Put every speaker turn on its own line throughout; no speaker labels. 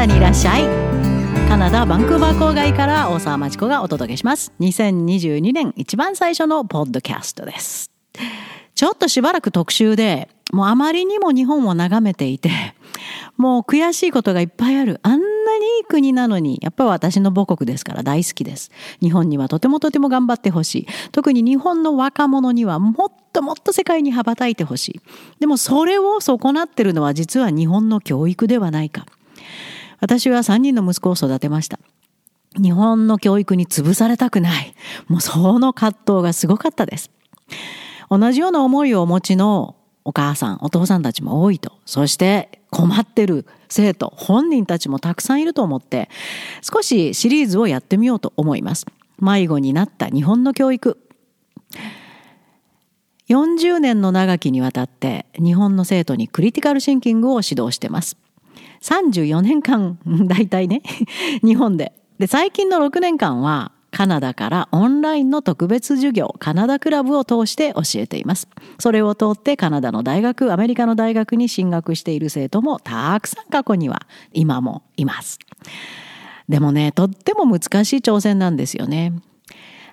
ダにいらっしゃい。カナダバンクーバー郊外から大沢町子がお届けします。2022年一番最初のポッドキャストです。ちょっとしばらく特集でもうあまりにも日本を眺めていてもう悔しいことがいっぱいある。あんなにいい国なのにやっぱり私の母国ですから大好きです。日本にはとてもとても頑張ってほしい。特に日本の若者にはもっともっと世界に羽ばたいてほしい。でもそれを損なってるのは実は日本の教育ではないか。私は3人の息子を育てました。日本の教育に潰されたくない。もうその葛藤がすごかったです。同じような思いをお持ちのお母さんお父さんたちも多いと。そして困ってる生徒本人たちもたくさんいると思って少しシリーズをやってみようと思います。迷子になった日本の教育。40年の長きにわたって日本の生徒にクリティカルシンキングを指導してます。34年間 大体ね 日本で。で最近の6年間はカナダからオンラインの特別授業カナダクラブを通して教えています。それを通ってカナダの大学アメリカの大学に進学している生徒もたくさん過去には今もいます。でもねとっても難しい挑戦なんですよね。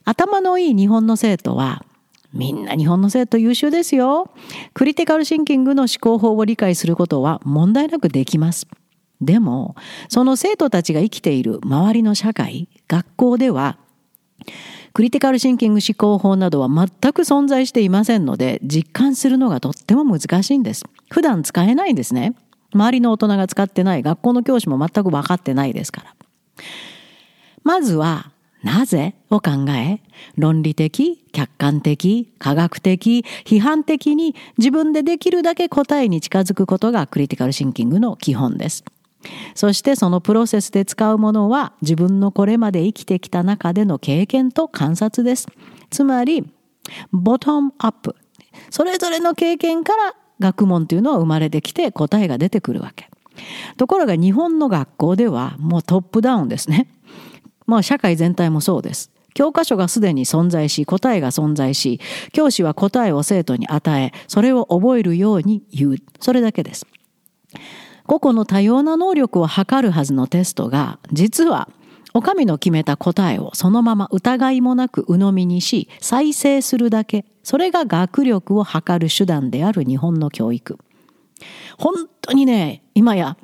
頭のいい日本の生徒はみんな日本の生徒優秀ですよ。クリティカルシンキングの思考法を理解することは問題なくできます。でもその生徒たちが生きている周りの社会学校ではクリティカルシンキング思考法などは全く存在していませんので実感するのがとっても難しいんです。普段使えないんですね。周りの大人が使ってない学校の教師も全く分かってないですから。まずはなぜ？を考え論理的客観的科学的批判的に自分でできるだけ答えに近づくことがクリティカルシンキングの基本ですそしてそのプロセスで使うものは自分のこれまで生きてきた中での経験と観察です。つまり、ボトムアップ。それぞれの経験から学問というのは生まれてきて答えが出てくるわけ。ところが日本の学校ではもうトップダウンですね。まあ社会全体もそうです。教科書がすでに存在し、答えが存在し、教師は答えを生徒に与え、それを覚えるように言う。それだけです。個々の多様な能力を測るはずのテストが実はお上の決めた答えをそのまま疑いもなく鵜呑みにし再生するだけそれが学力を測る手段である日本の教育本当にね今や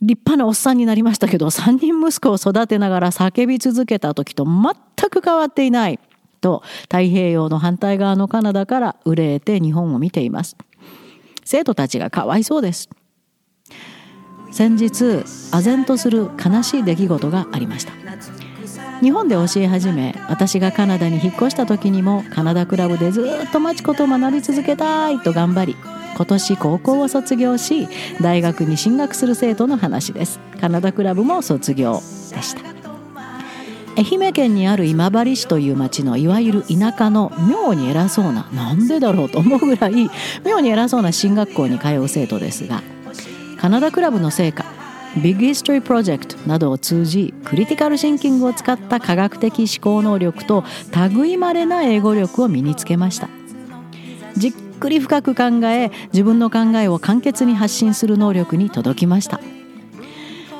立派なおっさんになりましたけど3人息子を育てながら叫び続けた時と全く変わっていないと太平洋の反対側のカナダから憂えて日本を見ています。生徒たちがかわいそうです。先日唖然とする悲しい出来事がありました。日本で教え始め私がカナダに引っ越した時にもカナダクラブでずっと町子と学び続けたいと頑張り今年高校を卒業し大学に進学する生徒の話です。カナダクラブも卒業でした。愛媛県にある今治市という町のいわゆる田舎の妙に偉そうななんでだろうと思うぐらい妙に偉そうな進学校に通う生徒ですがカナダクラブの成果 Big History Project などを通じクリティカルシンキングを使った科学的思考能力と類まれな英語力を身につけました。くり深く考え自分の考えを簡潔に発信する能力に届きました。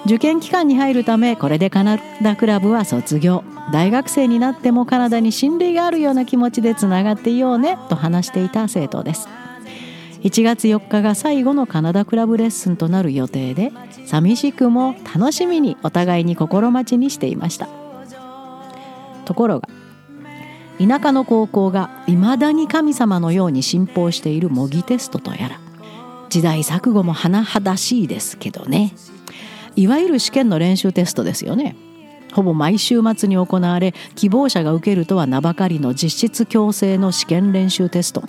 受験期間に入るためこれでカナダクラブは卒業。大学生になってもカナダに親類があるような気持ちでつながっていようねと話していた生徒です。1月4日が最後のカナダクラブレッスンとなる予定で寂しくも楽しみにお互いに心待ちにしていました。ところが田舎の高校がいまだに神様のように信奉している模擬テストとやら時代錯誤も甚だしいですけどね。いわゆる試験の練習テストですよね。ほぼ毎週末に行われ希望者が受けるとは名ばかりの実質強制の試験練習テスト。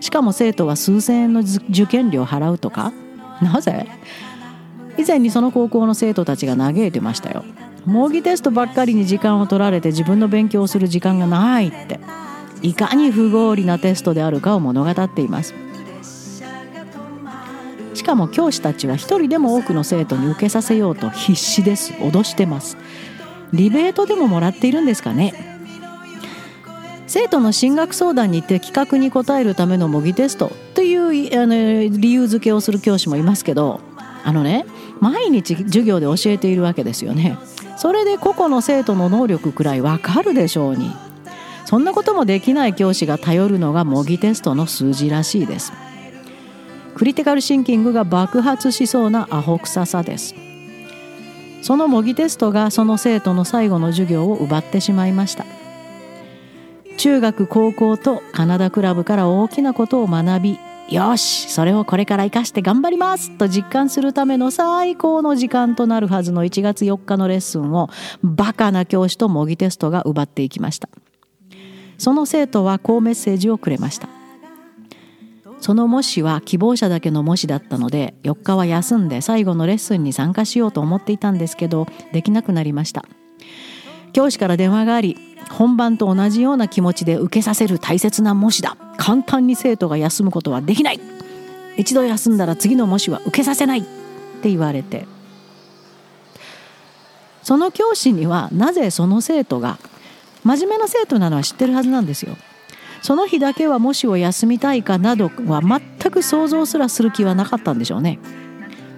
しかも生徒は数千円の受験料払うとか。なぜ？以前にその高校の生徒たちが嘆いてましたよ。模擬テストばっかりに時間を取られて自分の勉強をする時間がないって。いかに不合理なテストであるかを物語っています。しかも教師たちは一人でも多くの生徒に受けさせようと必死です。脅してます。リベートでももらっているんですかね。生徒の進学相談に的確に答えるための模擬テストというあの理由付けをする教師もいますけどあのね毎日授業で教えているわけですよね。それで個々の生徒の能力くらいわかるでしょうに。そんなこともできない教師が頼るのが模擬テストの数字らしいです。クリティカルシンキングが爆発しそうなアホ臭さです。その模擬テストがその生徒の最後の授業を奪ってしまいました。中学高校とカナダクラブから大きなことを学びよしそれをこれから生かして頑張りますと実感するための最高の時間となるはずの1月4日のレッスンをバカな教師と模擬テストが奪っていきました。その生徒はこうメッセージをくれました。その模試は希望者だけの模試だったので4日は休んで最後のレッスンに参加しようと思っていたんですけどできなくなりました。教師から電話があり本番と同じような気持ちで受けさせる大切な模試だ。簡単に生徒が休むことはできない。一度休んだら次の模試は受けさせない。って言われて。その教師にはなぜその生徒が真面目な生徒なのは知ってるはずなんですよ。その日だけは模試を休みたいかなどは全く想像すらする気はなかったんでしょうね。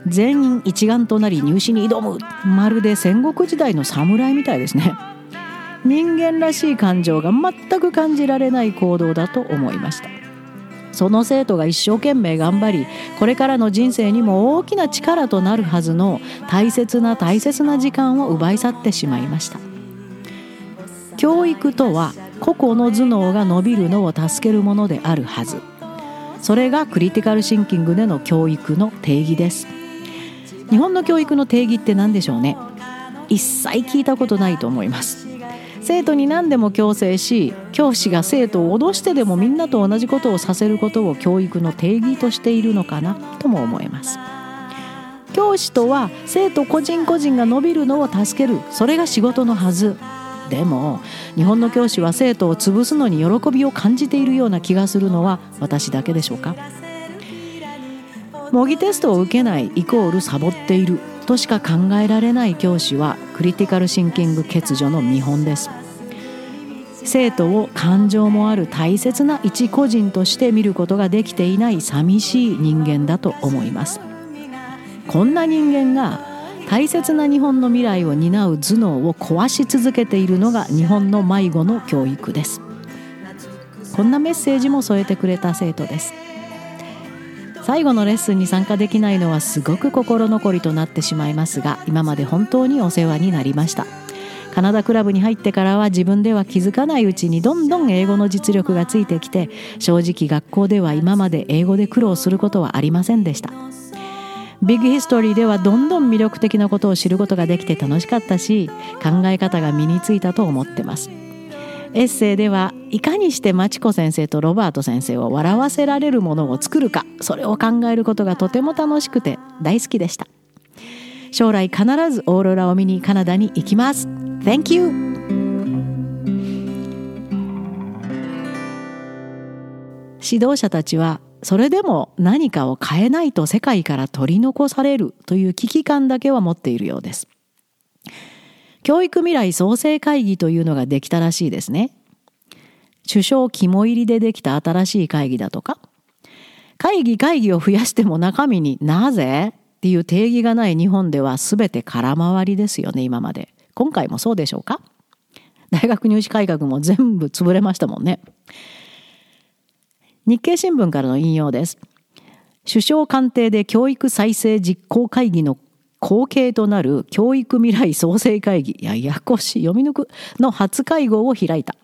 全員一丸となり入試に挑む。まるで戦国時代の侍みたいですね。人間らしい感情が全く感じられない行動だと思いました。その生徒が一生懸命頑張りこれからの人生にも大きな力となるはずの大切な大切な時間を奪い去ってしまいました。教育とは個々の頭脳が伸びるのを助けるものであるはず。それがクリティカルシンキングでの教育の定義です。日本の教育の定義って何でしょうね？一切聞いたことないと思います。生徒に何でも強制し教師が生徒を脅してでもみんなと同じことをさせることを教育の定義としているのかなとも思えます。教師とは生徒個人個人が伸びるのを助ける。それが仕事のはず。でも日本の教師は生徒を潰すのに喜びを感じているような気がするのは私だけでしょうか？模擬テストを受けないイコールサボっているとしか考えられない教師はクリティカルシンキング欠如の見本です。生徒を感情もある大切な一個人として見ることができていない寂しい人間だと思います。こんな人間が大切な日本の未来を担う頭脳を壊し続けているのが日本の迷子の教育です。こんなメッセージも添えてくれた生徒です。最後のレッスンに参加できないのはすごく心残りとなってしまいますが今まで本当にお世話になりました。カナダクラブに入ってからは自分では気づかないうちにどんどん英語の実力がついてきて正直学校では今まで英語で苦労することはありませんでした。ビッグヒストリーではどんどん魅力的なことを知ることができて楽しかったし考え方が身についたと思ってます。エッセイではいかにしてマチコ先生とロバート先生を笑わせられるものを作るかそれを考えることがとても楽しくて大好きでした。将来必ずオーロラを見にカナダに行きます。Thank you! 指導者たちはそれでも何かを変えないと世界から取り残されるという危機感だけは持っているようです。教育未来創生会議というのができたらしいですね。首相肝入りでできた新しい会議だとか。会議会議を増やしても中身になぜ？っていう定義がない日本では全て空回りですよね今まで。今回もそうでしょうか？大学入試改革も全部潰れましたもんね。日経新聞からの引用です。首相官邸で教育再生実行会議の後継となる教育未来創生会議ややこしい読み抜くの初会合を開いた。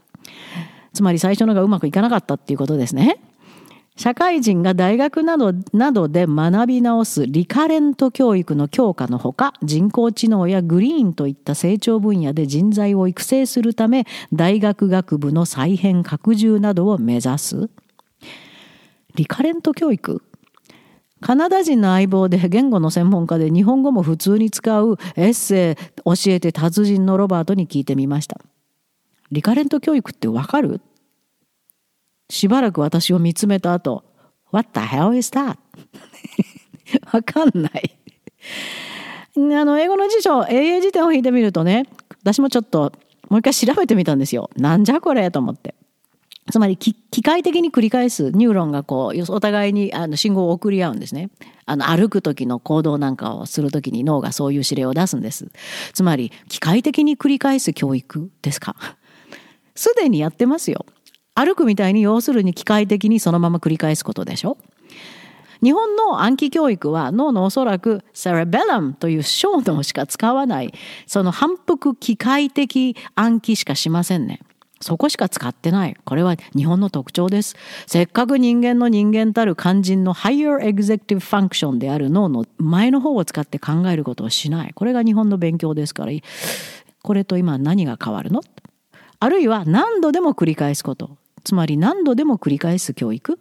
つまり最初のがうまくいかなかったっていうことですね。社会人が大学などなどで学び直すリカレント教育の強化のほか人工知能やグリーンといった成長分野で人材を育成するため大学学部の再編拡充などを目指す。リカレント教育？カナダ人の相棒で言語の専門家で日本語も普通に使うエッセイ教えて達人のロバートに聞いてみました。リカレント教育ってわかる？しばらく私を見つめた後、What the hell is that? わかんない。あの、英語の辞書、英英辞典を引いてみるとね、私もちょっともう一回調べてみたんですよ。なんじゃこれ？と思って。つまり機械的に繰り返すニューロンがこうお互いにあの信号を送り合うんですね。あの歩く時の行動なんかをする時に脳がそういう指令を出すんです。つまり機械的に繰り返す教育ですか？すでにやってますよ。歩くみたいに要するに機械的にそのまま繰り返すことでしょ？日本の暗記教育は脳のおそらくセレベラムという小脳しか使わないその反復機械的暗記しかしませんね。そこしか使ってない。これは日本の特徴です。せっかく人間の人間たる肝心の Higher Executive Function である脳の前の方を使って考えることをしない。これが日本の勉強ですから、これと今何が変わるの？あるいは何度でも繰り返すこと。つまり何度でも繰り返す教育。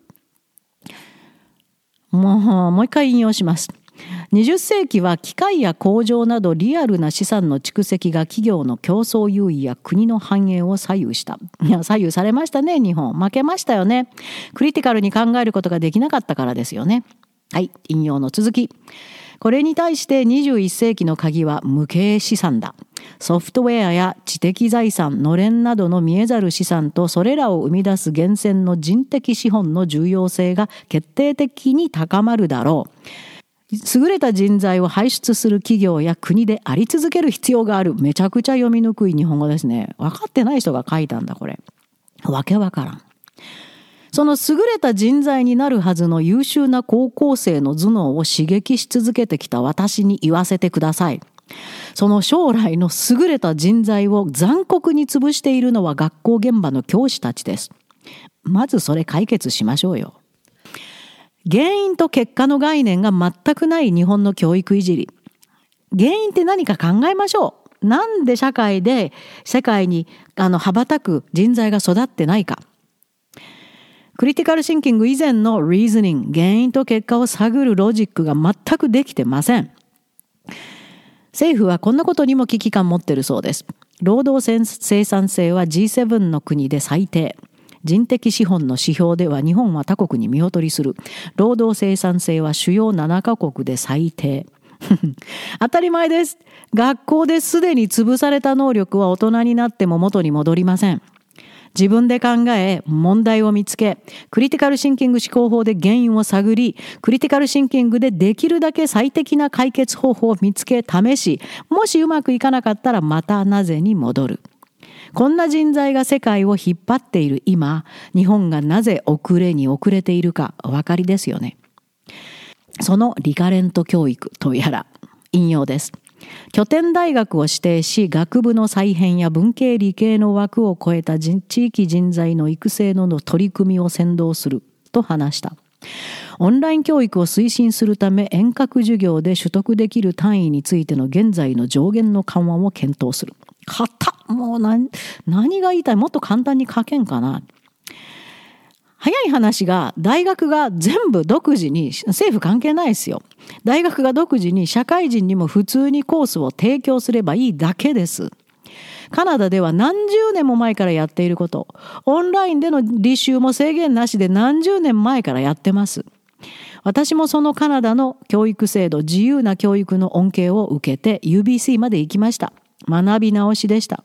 もう、もう一回引用します。20世紀は機械や工場などリアルな資産の蓄積が企業の競争優位や国の繁栄を左右した。いや、左右されましたね、日本。負けましたよね。クリティカルに考えることができなかったからですよね。はい、引用の続き。これに対して21世紀の鍵は無形資産だ。ソフトウェアや知的財産、のれんなどの見えざる資産とそれらを生み出す源泉の人的資本の重要性が決定的に高まるだろう。優れた人材を輩出する企業や国であり続ける必要がある。めちゃくちゃ読みにくい日本語ですね。分かってない人が書いたんだ、これ。わけわからん。その優れた人材になるはずの優秀な高校生の頭脳を刺激し続けてきた私に言わせてください。その将来の優れた人材を残酷に潰しているのは学校現場の教師たちです。まずそれ解決しましょうよ。原因と結果の概念が全くない日本の教育いじり。原因って何か考えましょう。なんで社会で世界にあの羽ばたく人材が育ってないか。クリティカルシンキング以前のリーズニング、原因と結果を探るロジックが全くできてません。政府はこんなことにも危機感持ってるそうです。労働生産性は G7 の国で最低。人的資本の指標では日本は他国に見劣りする。労働生産性は主要7カ国で最低。当たり前です。学校ですでに潰された能力は大人になっても元に戻りません。自分で考え、問題を見つけ、クリティカルシンキング思考法で原因を探り、クリティカルシンキングでできるだけ最適な解決方法を見つけ、試し、もしうまくいかなかったらまたなぜに戻る。こんな人材が世界を引っ張っている今、日本がなぜ遅れに遅れているかお分かりですよね。そのリカレント教育とやら、引用です。拠点大学を指定し、学部の再編や文系理系の枠を超えた地域人材の育成の取り組みを先導すると話した。オンライン教育を推進するため遠隔授業で取得できる単位についての現在の上限の緩和を検討する。たもう何何が言いたい？もっと簡単に書けんかな。早い話が大学が全部独自に政府関係ないですよ。大学が独自に社会人にも普通にコースを提供すればいいだけです。カナダでは何十年も前からやっていること。オンラインでの履修も制限なしで何十年前からやってます。私もそのカナダの教育制度自由な教育の恩恵を受けて UBC まで行きました。学び直しでした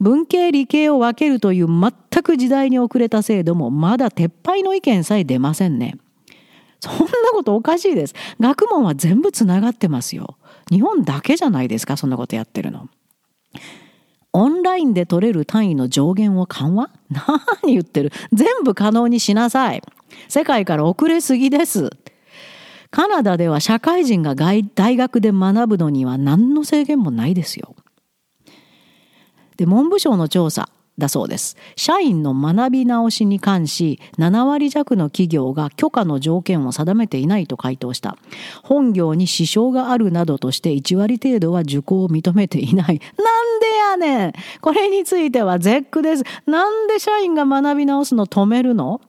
文系理系を分けるという全く時代に遅れた制度もまだ撤廃の意見さえ出ませんね。そんなことおかしいです。学問は全部つながってますよ。日本だけじゃないですか、そんなことやってるの。オンラインで取れる単位の上限を緩和？何言ってる全部可能にしなさい。世界から遅れすぎです。カナダでは社会人が大学で学ぶのには何の制限もないですよ。で文部省の調査だそうです。社員の学び直しに関し、7割弱の企業が許可の条件を定めていないと回答した。本業に支障があるなどとして1割程度は受講を認めていない。なんでやねんこれについては絶句です。なんで社員が学び直すの止めるの？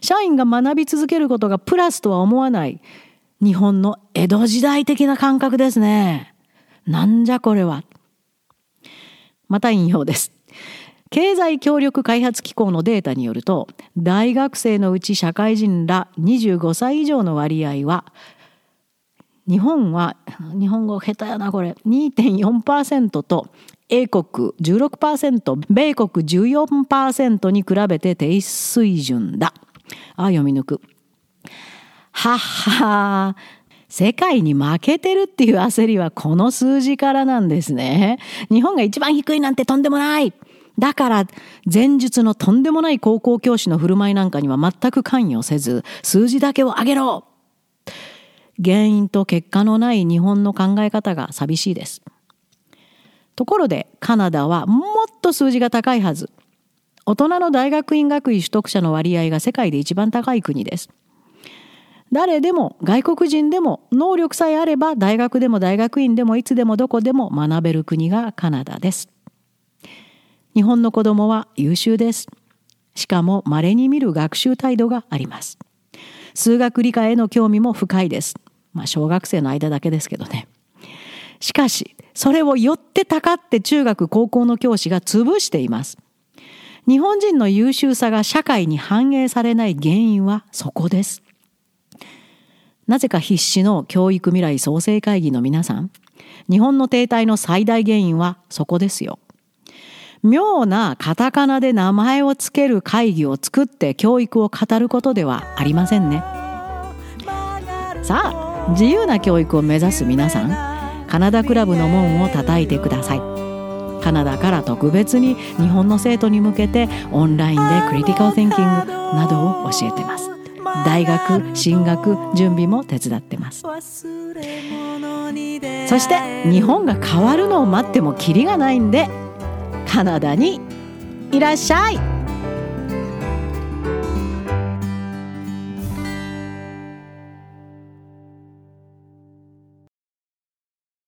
社員が学び続けることがプラスとは思わない。日本の江戸時代的な感覚ですね。なんじゃこれは。また引用です。経済協力開発機構のデータによると大学生のうち社会人ら25歳以上の割合は日本は 日本語下手やなこれ。2.4%と英国16%米国14%に比べて低水準だ。あ読み抜く。はっは世界に負けてるっていう焦りはこの数字からなんですね。日本が一番低いなんてとんでもない。だから前述のとんでもない高校教師の振る舞いなんかには全く関与せず数字だけを上げろ。原因と結果のない日本の考え方が寂しいです。ところでカナダはもっと数字が高いはず。大人の大学院学位取得者の割合が世界で一番高い国です。誰でも外国人でも能力さえあれば大学でも大学院でもいつでもどこでも学べる国がカナダです。日本の子供は優秀です。しかも稀に見る学習態度があります。数学理科への興味も深いです。まあ小学生の間だけですけどね。しかしそれを寄ってたかって中学高校の教師が潰しています。日本人の優秀さが社会に反映されない原因はそこです。なぜか必死の教育未来創生会議の皆さん日本の停滞の最大原因はそこですよ。妙なカタカナで名前をつける会議を作って教育を語ることではありませんね。さあ自由な教育を目指す皆さんカナダクラブの門を叩いてください。カナダから特別に日本の生徒に向けてオンラインでクリティカル・ティンキングなどを教えてます。大学進学準備も手伝ってます。そして日本が変わるのを待ってもキリがないんでカナダにいらっしゃい。